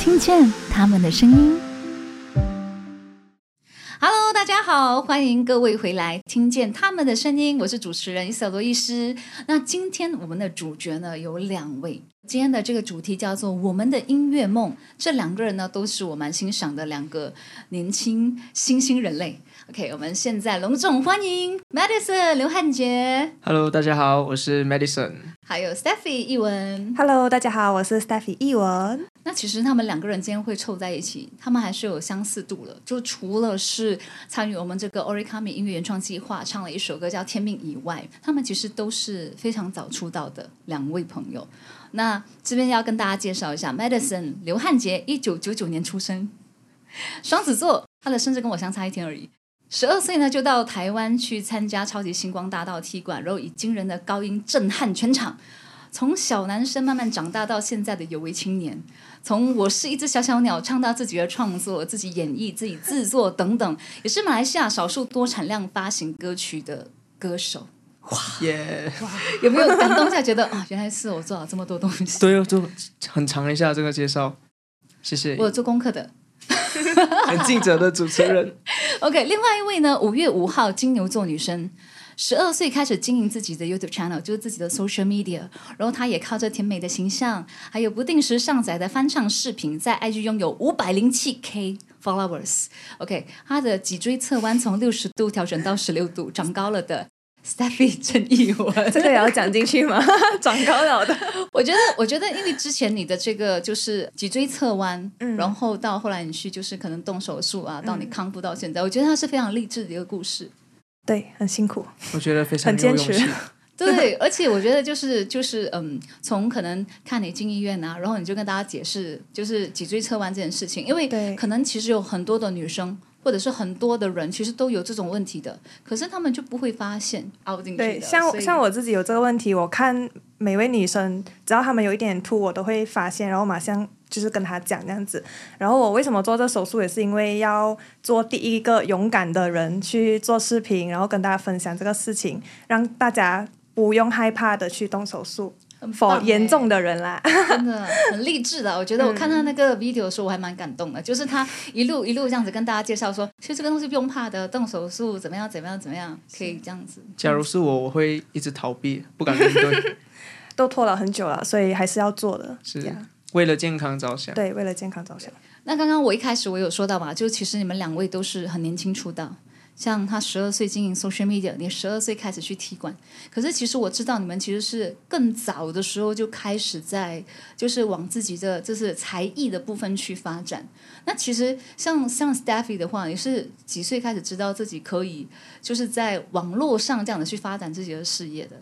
听见他们的声音。Hello，大家好，欢迎各位回来，听见他们的声音。我是主持人伊瑟罗医师。那今天我们的主角呢有两位，今天的这个主题叫做“我们的音乐梦”。这两个人呢都是我蛮欣赏的两个年轻新兴人类。OK，我们现在隆重欢迎 Madison 刘汉杰，Hello，大家好，我是 Madison。还有 Stephy 译文。Hello，大家好，我是 Stephy 译文。那其实他们两个人今天会凑在一起，他们还是有相似度了。就除了是参与我们这个 Origami 音乐原创计划，唱了一首歌叫《天命》以外，他们其实都是非常早出道的两位朋友。那这边要跟大家介绍一下，Madison 刘汉杰，一九九九年出生，双子座，他的生日跟我相差一天而已。十二岁呢，就到台湾去参加超级星光大道踢馆，然后以惊人的高音震撼全场。从小男生慢慢长大到现在的有为青年，从我是一只小小鸟唱到自己的创作、自己演绎、自己制作等等，也是马来西亚少数多产量发行歌曲的歌手。哇耶、有没有感动一下？觉得啊，原来是我做了这么多东西，对哦，就很长一下这个介绍，谢谢我，有做功课的。很尽责的主持人。OK，另外一位呢，五月五号金牛座女生，十二岁开始经营自己的 YouTube channel，就是自己的 social media，然后他也靠着甜美的形象，还有不定时上载的翻唱视频，在 IG 拥有五百零七 K followers。OK，他的脊椎侧弯从六十度调整到十六度，长高了的 Steffi 郑义文。这个也要讲进去吗？长高了的。我觉得，我觉得，因为之前你的这个就是脊椎侧弯，嗯然后到后来你去就是可能动手术啊，到你康复到现在，我觉得它是非常励志的一个故事。对，很辛苦。我觉得非常很坚持。对，而且我觉得就是就是嗯，从可能看你进医院啊，然后你就跟大家解释就是脊椎侧弯这件事情，因为对可能其实有很多的女生或者是很多的人其实都有这种问题的，可是他们就不会发现凹进去的。对，像像我自己有这个问题，我看每位女生，只要她们有一点凸，我都会发现，然后马上就是跟她讲这样子。然后我为什么做这手术，也是因为要做第一个勇敢的人去做视频，然后跟大家分享这个事情，让大家不用害怕的去动手术。很 for 棒欸严重的人啦，真的很励志的。我觉得我看他那个 video 的时候，我还蛮感动的。就是他一路一路这样子跟大家介绍说，其实这个东西不用怕的，动手术怎么样怎么样怎么样，可以这样子。假如是我，我会一直逃避，不敢面对，都拖了很久了，所以还是要做的。是呀为了健康着想。对，为了健康着想。那刚刚我一开始我有说到嘛，就其实你们两位都是很年轻出道。像他十二岁经营 social media，你十二岁开始去踢馆，可是其实我知道你们其实是更早的时候就开始在就是往自己的就是才艺的部分去发展。那其实像像 Steffi 的话，你是几岁开始知道自己可以就是在网络上这样的去发展自己的事业的？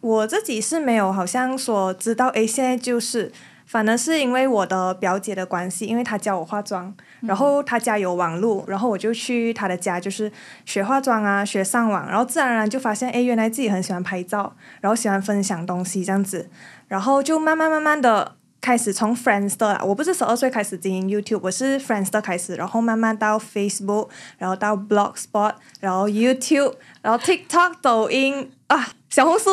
我自己是没有好像说知道，诶，现在就是，反而是因为我的表姐的关系，因为她教我化妆，然后她家有网络，然后我就去她的家，就是学化妆啊，学上网，然后自然而然就发现，诶，原来自己很喜欢拍照，然后喜欢分享东西这样子，然后就慢慢慢慢的。开始从 Friendster，我不是十二岁开始经营 YouTube，我是 Friendster 开始，然后慢慢到 Facebook，然后到 Blogspot，然后 YouTube，然后 TikTok、抖音啊，小红书、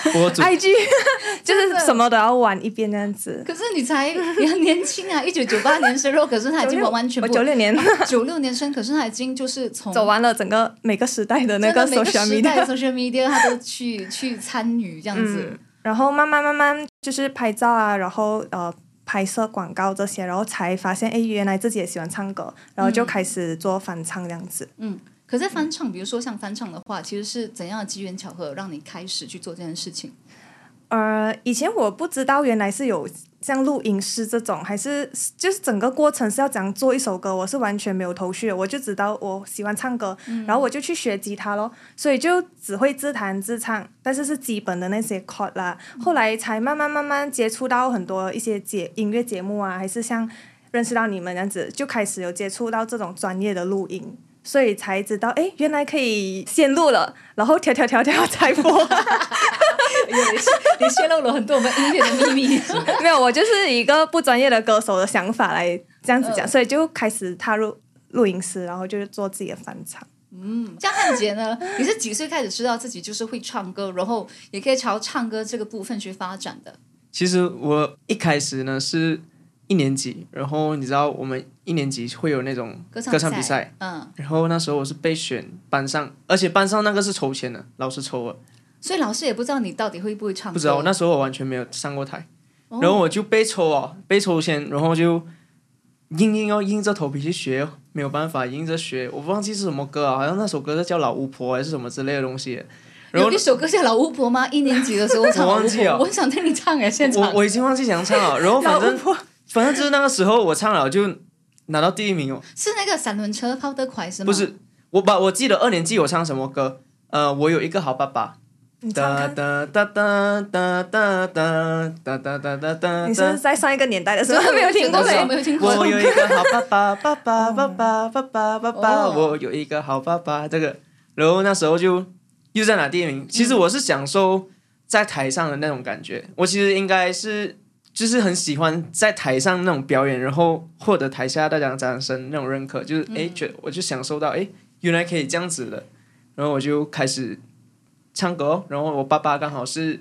IG，就是什么都要玩一遍那样子。可是你才你很年轻啊，一九九八年生肉，可是他已经完完全 我部九六年九六年生，可是他已经就是从走完了整个每个时代的那个 social 时代的 media，social media 他都去去参与这样子。嗯，然后慢慢慢慢就是拍照啊，然后呃拍摄广告这些，然后才发现哎，原来自己也喜欢唱歌，然后就开始做翻唱这样子。可是翻唱，比如说像翻唱的话，其实是怎样的机缘巧合让你开始去做这件事情？呃，以前我不知道原来是有像录音师这种，还是就是整个过程是要怎样做一首歌，我是完全没有头绪的。我就知道我喜欢唱歌，然后我就去学吉他咯，所以就只会自弹自唱，但是是基本的那些 chord 啦。后来才慢慢慢慢接触到很多一些节音乐节目啊，还是像认识到你们这样子，就开始有接触到这种专业的录音。所以才知道，哎，原来可以先录了，然后调调调调再播。你泄露了很多我们音乐的秘密。没有，我就是一个不专业的歌手的想法来这样子讲，嗯所以就开始踏入录音室，然后就是做自己的翻唱。像汉杰呢，你是几岁开始知道自己就是会唱歌，然后也可以朝唱歌这个部分去发展的？其实我一开始呢是一年级，然后你知道我们一年级会有那种歌唱歌唱比赛，嗯，然后那时候我是被选班上，而且班上那个是抽签的，老师抽了，所以老师也不知道你到底会不会唱歌，不知道那时候我完全没有上过台，哦然后我就被抽哦，被抽签，然后就硬硬要硬着头皮去学，没有办法硬着学，我忘记是什么歌啊，好像那首歌是叫老巫婆还是什么之类的东西，然后有一首歌叫《老巫婆》吗？一年级的时候唱我忘记了。我很想听你唱哎，现我场。我已经忘记怎样唱了，然后反正反正就是那个时候我唱了就拿到第一名哦，是那个三轮车跑得快是吗？不是，我把我记得二年级我唱什么歌，呃，我有一个好爸爸。哒哒哒哒哒哒哒哒哒哒哒哒。你是在上一个年代的时候没有听过没？没有听过。我有一个好爸爸，爸爸爸爸爸爸爸爸，哦我有一个好爸爸。这个，然后那时候就又在拿第一名。其实我是享受在台上的那种感觉，我其实应该是就是很喜欢在台上那种表演，然后获得台下大家的掌声那种认可，就是哎，觉得我就享受到哎，原来可以这样子的，然后我就开始唱歌哦。然后我爸爸刚好是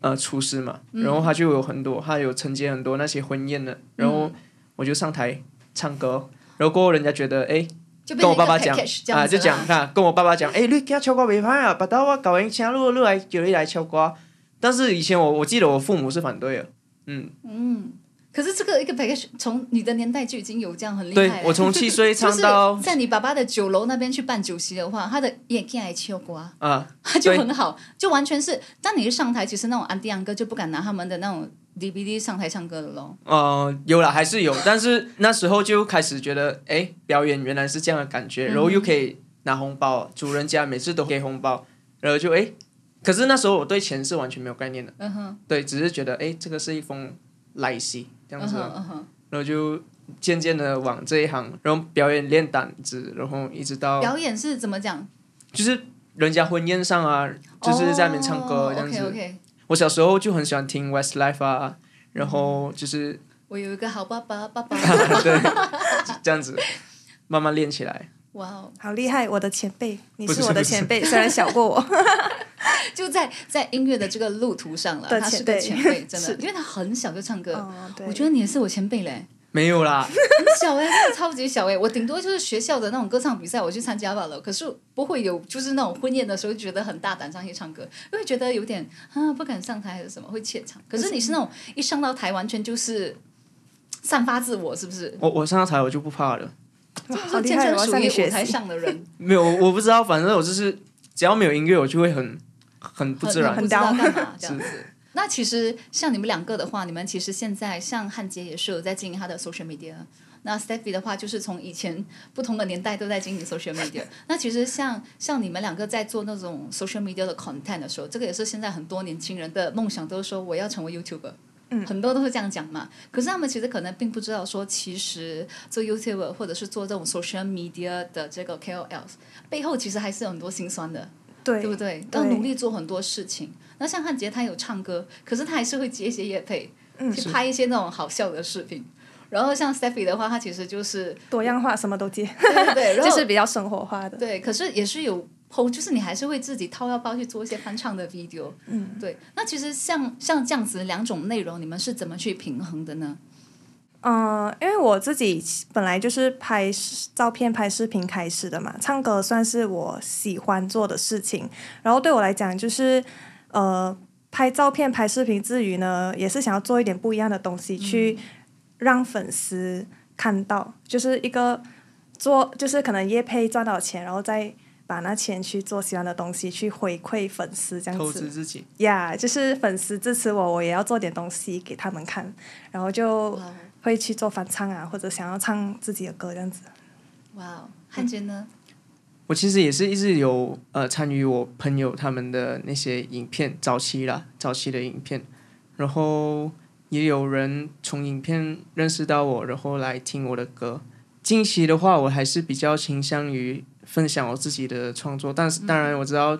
呃厨师嘛，然后他就有很多，他有承接很多那些婚宴的，然后我就上台唱歌哦，然后过后人家觉得哎。就跟我爸爸讲啊，就讲看，跟我爸爸讲，诶，你家唱歌袂歹啊，把到我搞完请你你来叫你来唱歌。但是以前我我记得我父母是反对的，嗯嗯，可是这个一个 package 从你的年代就已经有这样很厉害了。对我从七岁唱 到在你爸爸的酒楼那边去办酒席的话，他的眼睛还切瓜，啊，他 就很好，就完全是当你一上台，其实那种安迪安哥就不敢拿他们的那种 DVD 上台唱歌了咯。呃，有了还是有，但是那时候就开始觉得，哎，表演原来是这样的感觉，然后又可以拿红包，主人家每次都给红包，然后就诶，可是那时候我对钱是完全没有概念的，嗯哼，对，只是觉得哎，这个是一封来信这样嗯子，嗯哼。然后就渐渐的往这一行，然后表演练胆子，然后一直到表演是怎么讲？就是人家婚宴上啊，就是在那边唱歌这样子。我小时候就很喜欢听 Westlife 啊，然后就是我有一个好爸爸，爸爸。对这样子慢慢练起来。哇哦！好厉害，我的前辈，你是是我的前辈，虽然小过我。就在在音乐的这个路途上了，他是个前辈，真的，因为他很小就唱歌。哦，我觉得你也是我前辈嘞，没有啦，很小哎、真的超级小哎、我顶多就是学校的那种歌唱比赛，我去参加罢了。可是不会有，就是那种婚宴的时候就觉得很大胆上去唱歌，因为觉得有点啊不敢上台还是什么，会怯场。可是你是那种一上到台完全就是散发自我，是不是？我我上到台我就不怕了。就好厉害，是天生属于舞台。上的人，没有，我不知道，反正我就是只要没有音乐，我就会很很不自然很。不知道干嘛这样子。那其实像你们两个的话，你们其实现在像汉杰也是有在经营他的 social media。那 Steffi 的话，就是从以前不同的年代都在经营 social media。那其实像像你们两个在做那种 social media 的 content 的时候，这个也是现在很多年轻人的梦想，都是说我要成为 YouTuber。嗯很多都是这样讲嘛。可是他们其实可能并不知道说，其实做 YouTuber 或者是做这种 social media 的这个 KOLs 背后其实还是有很多辛酸的。对对不对？要努力做很多事情。那像汉杰，他有唱歌，可是他还是会接一些夜配，嗯去拍一些那种好笑的视频。然后像 Steffi 的话，他其实就是多样化，什么都接，对对对，然后就是比较生活化的。对，可是也是有 PO，就是你还是会自己掏腰包去做一些翻唱的 video。嗯，对。那其实像像这样子两种内容，你们是怎么去平衡的呢？嗯，因为我自己本来就是拍照片、拍视频开始的嘛，唱歌算是我喜欢做的事情。然后对我来讲，就是呃，拍照片、拍视频之余呢，也是想要做一点不一样的东西，去让粉丝看到，就是一个做，就是可能业配赚到钱，然后再把那钱去做喜欢的东西，去回馈粉丝这样投子。资自己，呀就是粉丝支持我，我也要做点东西给他们看，然后就会去做翻唱啊，或者想要唱自己的歌这样子。哇哦，汉杰呢？我其实也是一直有呃参与我朋友他们的那些影片，早期啦，早期的影片，然后也有人从影片认识到我，然后来听我的歌。近期的话，我还是比较倾向于分享我自己的创作，但是当然我知道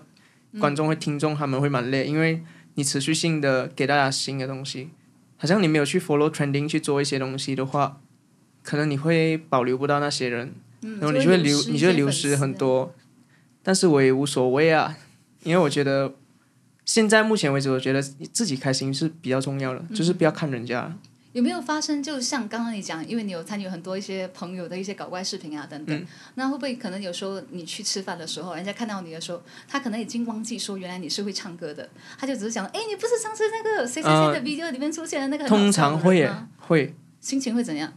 观众会、听众他们会蛮累，因为你持续性的给大家新的东西，好像你没有去 follow trending 去做一些东西的话，可能你会保留不到那些人。嗯，然后你就会流，你就会流失很。多，但是我也无所谓啊，因为我觉得现在目前为止，我觉得自己开心是比较重要的，就是不要看人家。有没有发生？就像刚刚你讲，因为你有参与很多一些朋友的一些搞怪视频啊等等，嗯那会不会可能有时候你去吃饭的时候，人家看到你的时候，他可能已经忘记说原来你是会唱歌的，他就只是想，哎，你不是上次那个谁谁谁的 video 里面出现的那个通常会耶会心情会怎样？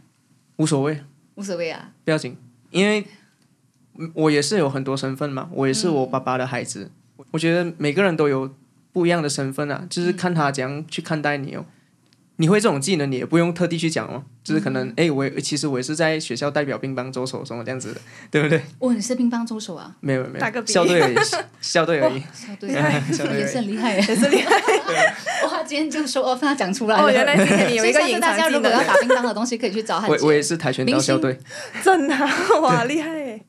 无所谓，无所谓啊，不要紧，因为嗯我也是有很多身份嘛，我也是我爸爸的孩子，我觉得每个人都有不一样的身份啊，就是看他怎样去看待你哦。你会这种技能，你也不用特地去讲哦，就是可能哎、我也其实我也是在学校代表乒乓周手什么这样子的，对不对？哦，你是乒乓周手啊，没有没有，打个比校队而已，校队而已，校队也是而已。很厉害耶，也是厉害。哇，今天就说哦，他讲出来了。哦，原来今天你有一个隐藏技大家如果要能，打乒乓的东西，可以去找他我杰。我也是跆拳道校队，真的啊哇，厉害耶！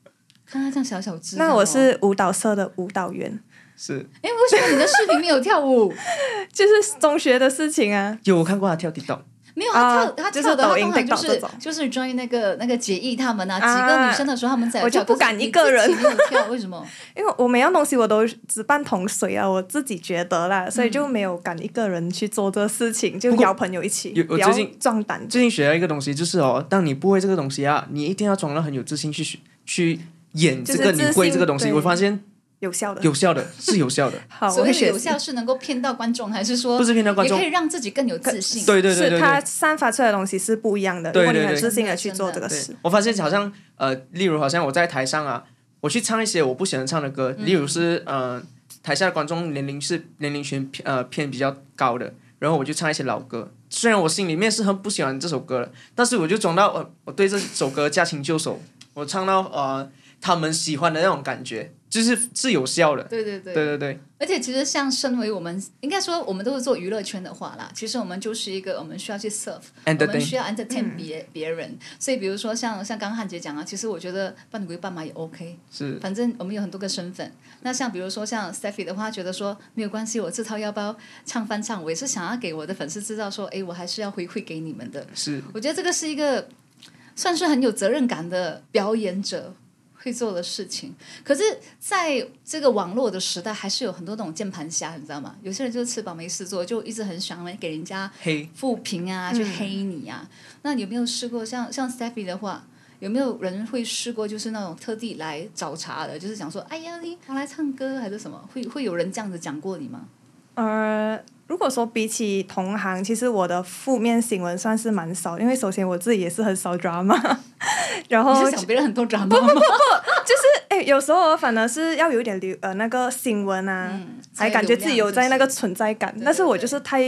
看他这样小小只。那我是舞蹈社的舞蹈员，是哎，为什么你的视频没有跳舞？就是中学的事情啊。有我看过他跳 TikTok，没有，他跳、啊就是他跳的，他抖音通常就是就是 join 那个那个结义他们啊，啊几个女生的时候他们在跳，我就不敢一个人跳，为什么？因为我每样东西我都只半桶水啊，我自己觉得啦，所以就没有敢一个人去做这个事情，就邀朋友一起，比较有我最近壮胆。最近学了一个东西，就是哦，当你不会这个东西啊，你一定要装的很有自信去学去演这个你会这个东西。对我发现有效的，有效的，是有效的，好，所谓的我会学习有效。是能够骗到观众，还是说不是骗到观众也可以。让自己更有自信？对对对对是它。散发出来的东西是不一样的。对如果你很对对自信的去做这个事，我发现好像呃，例如好像我在台上啊，我去唱一些我不喜欢唱的歌，例如是呃，台下的观众年龄是年龄群偏呃偏比较高的，然后我就唱一些老歌。虽然我心里面是很不喜欢这首歌的，但是我就装到呃，我对这首歌驾轻就熟，我唱到呃他们喜欢的那种感觉，就是是有效的。对对对对对对，而且其实像身为我们，应该说我们都是做娱乐圈的话啦，其实我们就是一个我们需要去 serve，我们需要 entertain 别、别人。所以比如说像像刚刚汉杰讲啊，其实我觉得扮鬼扮马也 OK，是反正我们有很多个身份。那像比如说像 Steffi 的话，觉得说没有关系，我自掏腰包唱翻唱，我也是想要给我的粉丝知道说，哎，我还是要回馈给你们的。是，我觉得这个是一个算是很有责任感的表演者会做的事情。可是，在这个网络的时代，还是有很多那种键盘侠，你知道吗？有些人就是吃饱没事做，就一直很想给人家黑负评啊，去黑你啊。那你有没有试过像像 Steffi 的话？有没有人会试过，就是那种特地来找茬的，就是讲说，哎呀，你我来唱歌还是什么？会会有人这样子讲过你吗？呃，如果说比起同行，其实我的负面新闻算是蛮少，因为首先我自己也是很少 drama，然你后是想别人很多长不不不不，就是？哎，有时候反而是要有一点流呃那个新闻啊，嗯，还感觉自己有在那个存在感，但是我就是太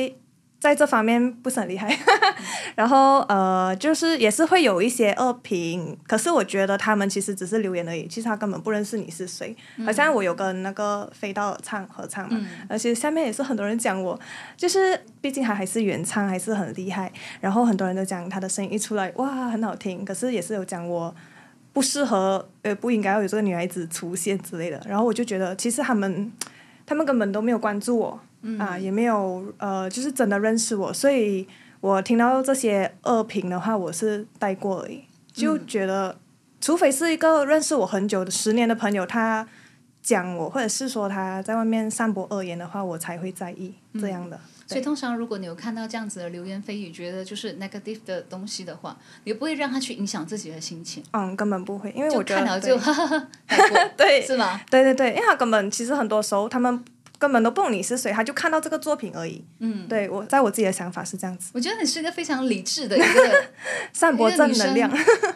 在这方面不是很厉害，然后呃，就是也是会有一些恶评，可是我觉得他们其实只是留言而已，其实他根本不认识你是谁。好像我有跟那个飞到唱合唱嘛，而且下面也是很多人讲我，就是毕竟他还是原唱，还是很厉害，然后很多人都讲他的声音一出来哇很好听，可是也是有讲我。不适合，呃，不应该要有这个女孩子出现之类的。然后我就觉得，其实他们，他们根本都没有关注我，啊，也没有呃，就是真的认识我，所以我听到这些恶评的话，我是带过而已，就觉得，除非是一个认识我很久的十年的朋友，他讲我，或者是说他在外面散播恶言的话，我才会在意这样的。所以通常如果你有看到这样子的流言蜚语，觉得就是 negative 的东西的话，你不会让他去影响自己的心情，嗯，根本不会，因为就我觉得看了就哈哈哈，对是吗？对对对，因为他根本其实很多时候他们根本都不懂你是谁，他就看到这个作品而已。嗯，对我，在我自己的想法是这样子，我觉得你是一个非常理智的一个，散播正能量。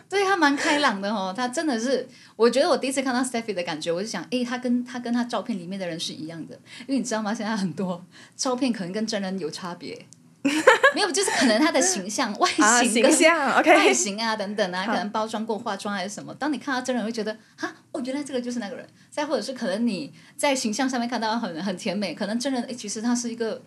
对他蛮开朗的哦，他真的是，我觉得我第一次看到 Stephy 的感觉，我就想，诶，他跟他跟他照片里面的人是一样的，因为你知道吗？现在很多照片可能跟真人有差别。没有，就是可能他的形象、外啊，形啊形象外形啊等等啊，可能包装过化妆还是什么。当你看到真人，会觉得啊，哦，原来这个就是那个人。再或者是可能你在形象上面看到很很甜美，可能真人诶，其实他是一个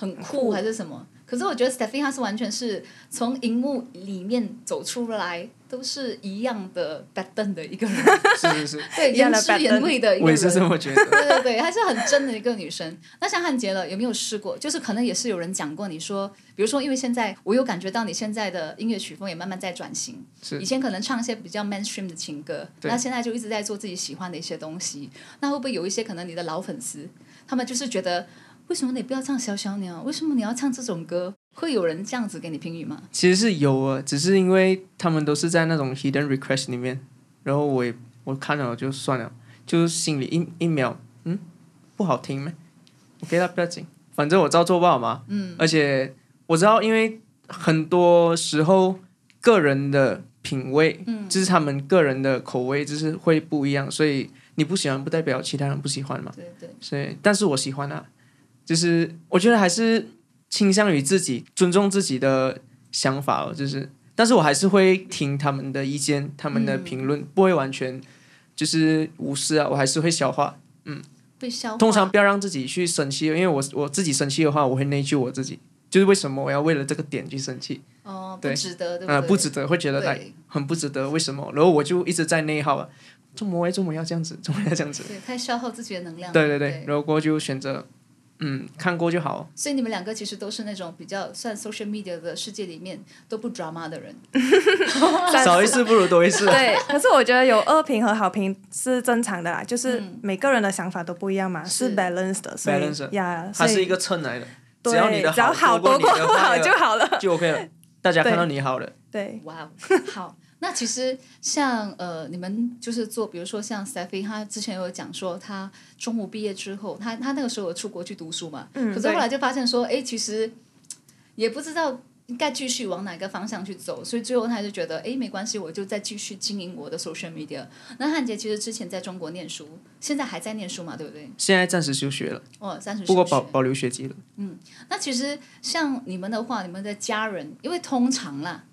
很酷还是什么。可是我觉得 Steffi 他是完全是从荧幕里面走出来，都是一样的 bad 灯的一个人，是是是，对，一样的原汁原味的一个人。我也是这么觉得。对对对，还是很真的一个女生。那像汉杰了，有没有试过？就是可能也是有人讲过，你说，比如说，因为现在我有感觉到你现在的音乐曲风也慢慢在转型，是以前可能唱一些比较 mainstream 的情歌，那现在就一直在做自己喜欢的一些东西。那会不会有一些可能你的老粉丝，他们就是觉得，为什么你不要唱小小鸟？为什么你要唱这种歌？会有人这样子给你评语吗？其实是有啊，只是因为他们都是在那种 hidden request 里面，然后我也我看了就算了，就是心里一一秒，嗯，不好听咩？OK 啦，不要紧，反正我照做不好嘛。嗯。而且我知道，因为很多时候个人的品味，嗯，就是他们个人的口味，就是会不一样，所以你不喜欢不代表其他人不喜欢嘛。对对。所以，但是我喜欢啊，就是我觉得还是。倾向于自己尊重自己的想法哦，就是，但是我还是会听他们的意见，他们的评论，不会完全就是无视啊，我还是会消化，嗯，被消化。通常不要让自己去生气，因为我我自己生气的话，我会内疚我自己，就是为什么我要为了这个点去生气？哦，不值得，对啊，不值得，会觉得哎，很不值得，为什么？然后我就一直在内耗啊，怎么为怎么要这样子，怎么要这样子？对，太消耗自己的能量。对对对，然后过就选择。嗯，看过就好。所以你们两个其实都是那种比较算 social media 的世界里面都不 drama 的人。少一事不如多一事。对，可是我觉得有恶评和好评是正常的啦，就是每个人的想法都不一样嘛，是 balanced 的。balanced 呀，它是一个秤来的。只要你的好多过不好就好了，就 OK 了。大家看到你好了。对。哇，好。那其实像呃，你们就是做，比如说像 Stephy，他之前有讲说，他中午毕业之后，他他那个时候有出国去读书嘛，嗯，可是后来就发现说，哎，其实也不知道应该继续往哪个方向去走，所以最后他就觉得，哎，没关系，我就再继续经营我的 social media。那汉杰其实之前在中国念书，现在还在念书嘛，对不对？现在暂时休学了，哦，暂时不过保保留学籍了。嗯，那其实像你们的话，你们的家人，因为通常啦。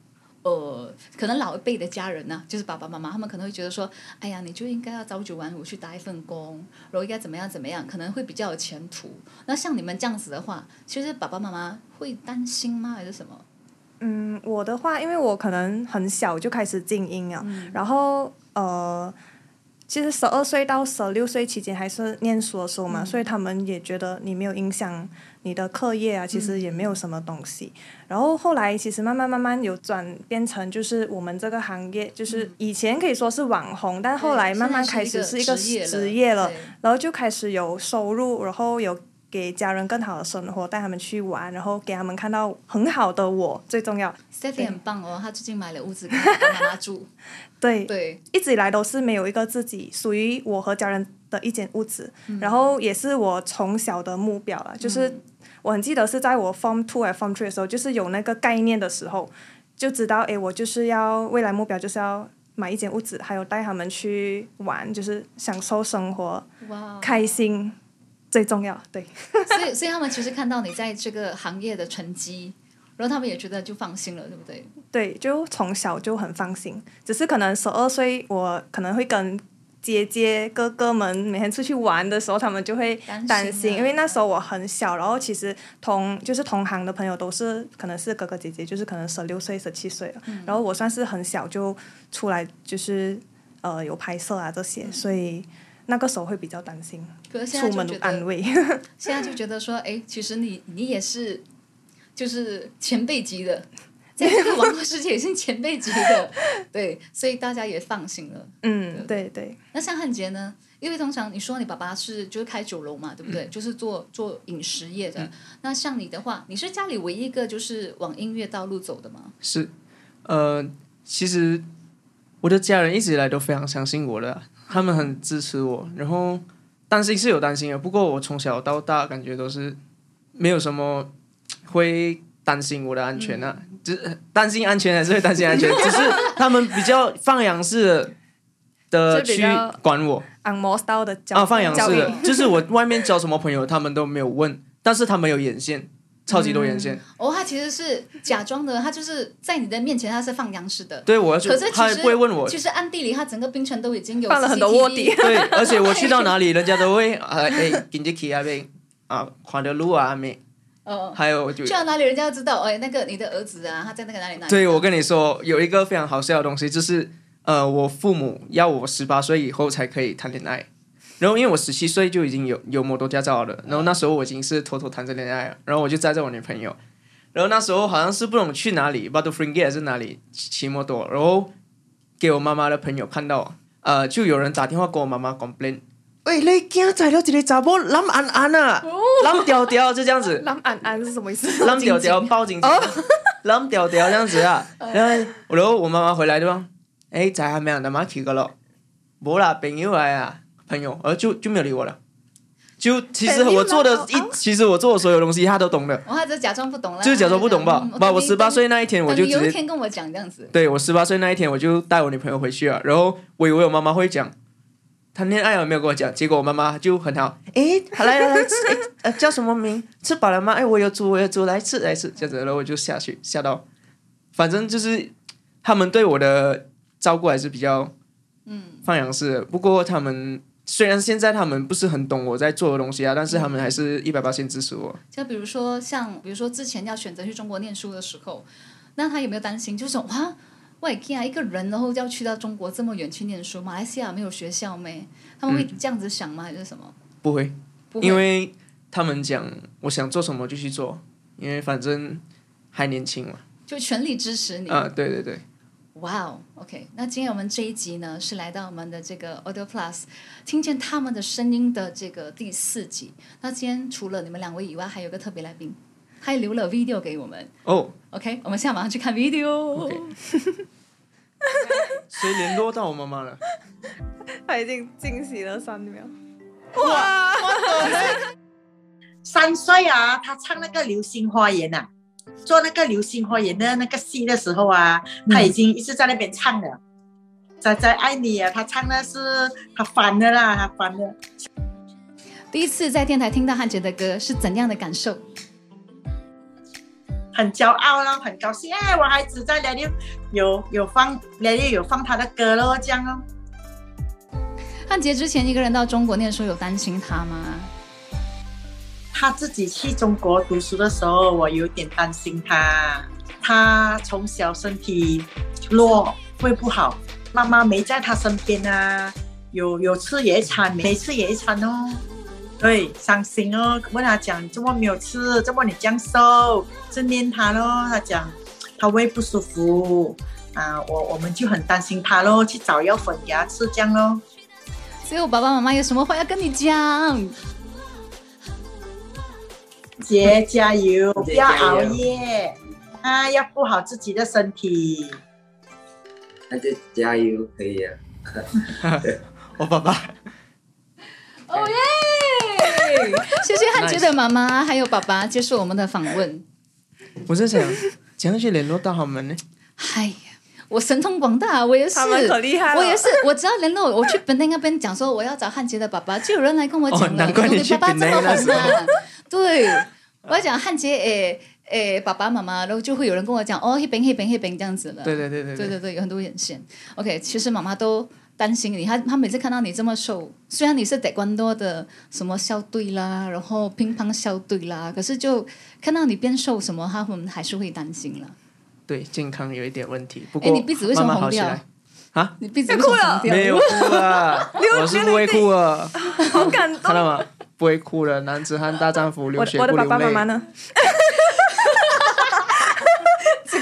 呃，可能老一辈的家人呢，就是爸爸妈妈，他们可能会觉得说，哎呀，你就应该要朝九晚五去打一份工，然后应该怎么样怎么样，可能会比较有前途。那像你们这样子的话，其实爸爸妈妈会担心吗，还是什么？嗯，我的话，因为我可能很小就开始静音了，然后呃。其实十二岁到十六岁期间还是念书的时候嘛，所以他们也觉得你没有影响你的课业啊，其实也没有什么东西。然后后来其实慢慢慢慢有转变成就是我们这个行业，就是以前可以说是网红，但后来慢慢开始是一个职业了，然后就开始有收入，然后有。给家人更好的生活，带他们去玩，然后给他们看到很好的我，最重要。Stephy 很棒哦，他最近买了屋子给妈妈住。对对，一直以来都是没有一个自己属于我和家人的一间屋子，然后也是我从小的目标了。就是我很记得是在我 Form Two 还 Form Three 的时候，就是有那个概念的时候，就知道哎，我就是要未来目标就是要买一间屋子，还有带他们去玩，就是享受生活，开心。最重要，对。所以，所以他们其实看到你在这个行业的成绩，然后他们也觉得就放心了，对不对？对，就从小就很放心。只是可能十二岁，我可能会跟姐姐、哥哥们每天出去玩的时候，他们就会担心，因为那时候我很小。然后其实同就是同行的朋友都是可能是哥哥姐姐，就是可能十六岁、十七岁了。然后我算是很小就出来，就是呃有拍摄啊这些，所以。那个时候会比较担心，可是现在出门安慰。现在就觉得说，哎，其实你你也是，就是前辈级的，在这个网络世界也是前辈级的，对，所以大家也放心了。嗯，对对。那像汉杰呢？因为通常你说你爸爸是就是开酒楼嘛，对不对？就是做做饮食业的。那像你的话，你是家里唯一一个就是往音乐道路走的吗？是，呃，其实我的家人一直以来都非常相信我的。他们很支持我，然后担心是有担心的，不过我从小到大感觉都是没有什么会担心我的安全啊，只担心安全还是会担心安全，只是他们比较放养式的去管我，按摩的啊，放养式的，就是我外面交什么朋友，他们都没有问，但是他们有眼线。超级多眼线哦，他其实是假装的，他就是在你的面前他是放羊式的。对，我要去，可是他不会问我。其实暗地里，他整个冰城都已经有放了很多卧底。对，而且我去到哪里，人家都会啊哎，跟着去那边啊，看的路啊没。哦。还有就去到哪里，人家要知道哎，那个你的儿子啊，他在那个哪里哪里。对，我跟你说，有一个非常好笑的东西，就是呃，我父母要我十八岁以后才可以谈恋爱。然后因为我十七岁就已经有有摩托驾照了，然后那时候我已经是偷偷谈着恋爱了，然后我就载着我女朋友，然后那时候好像是不懂去哪里 b u t f r i n g 还是哪里骑摩托，然后给我妈妈的朋友看到，呃，就有人打电话给我妈妈 complain，喂，你今仔载了一个查某，那么安安啊，浪屌屌就这样子，蓝安安是什么意思？浪屌屌抱紧紧，浪屌屌这样子啊。然 后然后我妈妈回来对吧？哎，仔还没有那么去个了，没啦，朋友来啊，朋友，而就就没有理我了。就其实我做的一，其实我做的所有东西，他都懂的，我还是假装不懂了，就是假装不懂吧。嗯不，我十八岁那一天我就直接，天跟我讲这样子，对我十八岁那一天我就带我女朋友回去了，然后我以为我妈妈会讲。谈恋爱了没有跟我讲，结果我妈妈就很好，诶，好来来来吃，诶，呃叫什么名？吃饱了吗？哎，我有煮，我有煮，来吃来吃，这样子，然后我就下去下到，反正就是他们对我的照顾还是比较嗯，放养式的。不过他们虽然现在他们不是很懂我在做的东西啊，但是他们还是一百八千支持我。就比如说像比如说之前要选择去中国念书的时候，那他有没有担心？就是哇，我也啊，一个人然后要去到中国这么远去念书，马来西亚没有学校没？他们会这样子想吗？还是什么？不会，不会因为他们讲我想做什么就去做，因为反正还年轻嘛。就全力支持你。啊，对对对，哇哦，OK，那今天我们这一集呢是来到我们的这个 Audio Plus，听见他们的声音的这个第四集。那今天除了你们两位以外，还有个特别来宾，他还留了 video 给我们。哦，OK，我们现在马上去看 video。谁联络到我妈妈了？他已经惊喜了三秒。哇三岁啊，他唱那个《流星花园》呐，做那个《流星花园》的那个戏的时候啊，他已经一直在那边唱了。仔仔爱你啊，他唱的是他翻的啦，他翻的。第一次在电台听到汉杰的歌是怎样的感受？很骄傲咯，很高兴哎，我孩子在那里有有放那里有放他的歌咯，这样哦。汉杰之前一个人到中国念书，有担心他吗？他自己去中国读书的时候，我有点担心他。他从小身体弱，会不好，妈妈没在他身边啊，有有吃野餐，没吃野餐哦。对，伤心哦。问他讲，怎么没有吃？怎么你这样瘦？就念他咯。他讲他胃不舒服啊，我我们就很担心他咯，去找药粉给他吃，这样咯。所以我爸爸妈妈有什么话要跟你讲？姐加油，不要熬夜啊，要顾好自己的身体。那就加油，可以啊。我爸爸，哦耶！谢谢汉杰的妈妈还有爸爸接受我们的访问。我在想，怎样去联络到他们呢？哎呀，我神通广大，我也是，他们可厉害了我也是，我只要联络我去本地那边讲说我要找汉杰的爸爸，就有人来跟我讲了。哦难怪你去爸爸这么本地那时候红啊！对，我要讲汉杰诶诶爸爸妈妈，然后就会有人跟我讲哦，那边那边那边这样子了。对对对对对对对，有很多眼线。OK，其实妈妈都担心你，她她每次看到你这么瘦，虽然你是得关多的什么校队啦，然后乒乓校队啦，可是就看到你变瘦什么，他们还是会担心了。对，健康有一点问题。不哎，过你鼻子为什么红掉慢慢好起来？？啊，你鼻子为什么红掉？没有哭了，我是不会哭了，好感动。看到吗？不会哭了男子汉大丈夫，流我我的血不流泪。爸爸妈妈呢？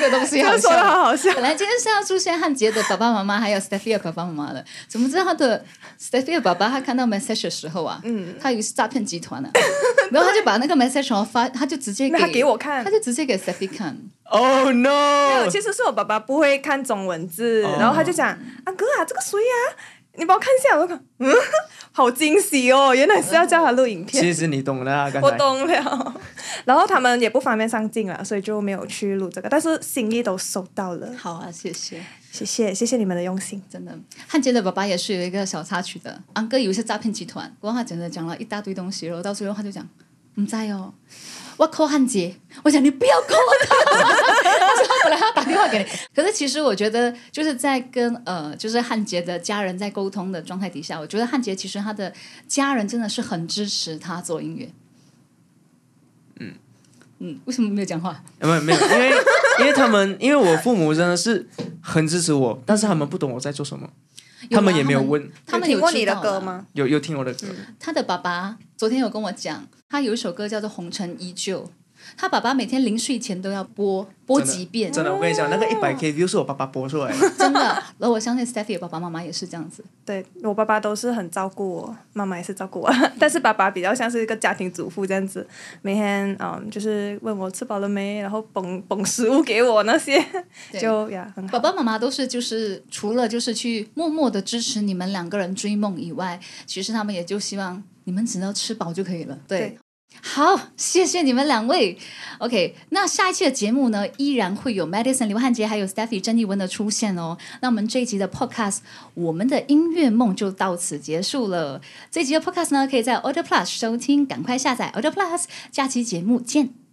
这个东西好 这个说的。好好笑。本来今天是要出现汉杰的爸爸妈妈，还有 Stephy 的爸爸妈妈的，怎么知道他的 Stephy 的爸爸他看到 message 的时候啊，嗯他以为是诈骗集团啊，然后他就把那个 message 哦发，他就直接给他给我看他就直接给 Stephy 看，Oh no！有，其实是我爸爸不会看中文字，哦然后他就讲：“啊哥啊，这个谁啊？你帮我看一下。”我看，嗯，好惊喜哦，原来是要叫他录影片。其实你懂的啊，刚才我懂了，然后他们也不方便上镜了，所以就没有去录这个，但是心意都收到了，好啊，谢谢。谢谢谢谢你们的用心。真的，汉杰的爸爸也是有一个小插曲的，安哥以为是诈骗集团，然后他讲的讲了一大堆东西，然后到最后他就讲，唔在哦，我 call 汉杰，我想你不要说他 本来要打电话给你，可是其实我觉得就是在跟呃就是汉杰的家人在沟通的状态底下，我觉得汉杰其实他的家人真的是很支持他做音乐。嗯嗯，为什么没有讲话？没有没有，因为因为他们因为我父母真的是很支持我，但是他们不懂我在做什么，他们也没有问，他们有听过你的？歌吗？有有听我的歌，他的爸爸昨天有跟我讲，他有一首歌叫做《红尘依旧》，他爸爸每天临睡前都要播播几遍，真的，我跟你讲，那个一百 K view 是我爸爸播出来的。真的。然后我相信 Stephy 的爸爸妈妈也是这样子。对我爸爸都是很照顾我，妈妈也是照顾我，但是爸爸比较像是一个家庭主妇这样子，每天嗯就是问我吃饱了没，然后捧捧食物给我那些，就呀很好。爸爸妈妈都是就是除了就是去默默的支持你们两个人追梦以外，其实他们也就希望你们只要吃饱就可以了。对。对好，谢谢你们两位。OK，那下一期的节目呢，依然会有 Madison 刘汉杰还有 Stephy 郑丽文的出现哦。那我们这一集的 Podcast，我们的音乐梦就到此结束了。这一集的 Podcast 呢，可以在 Audio Plus 收听，赶快下载 Audio Plus。下期节目见。